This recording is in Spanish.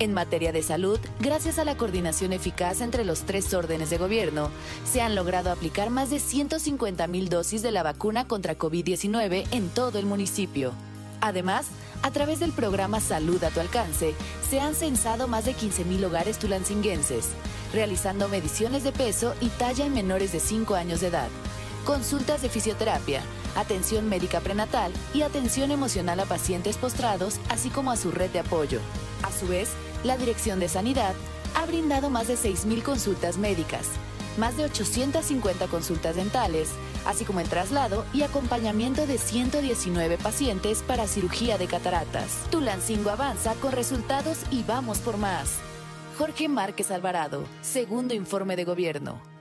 En materia de salud, gracias a la coordinación eficaz entre los tres órdenes de gobierno, se han logrado aplicar más de 150 mil dosis de la vacuna contra COVID-19 en todo el municipio. Además, a través del programa Salud a tu alcance, se han censado más de 15 mil hogares tulancinguenses, realizando mediciones de peso y talla en menores de 5 años de edad, consultas de fisioterapia, atención médica prenatal y atención emocional a pacientes postrados, así como a su red de apoyo. A su vez, la Dirección de Sanidad ha brindado más de 6.000 consultas médicas, más de 850 consultas dentales, así como el traslado y acompañamiento de 119 pacientes para cirugía de cataratas. Tulancingo avanza con resultados y vamos por más. Jorge Márquez Alvarado, segundo informe de gobierno.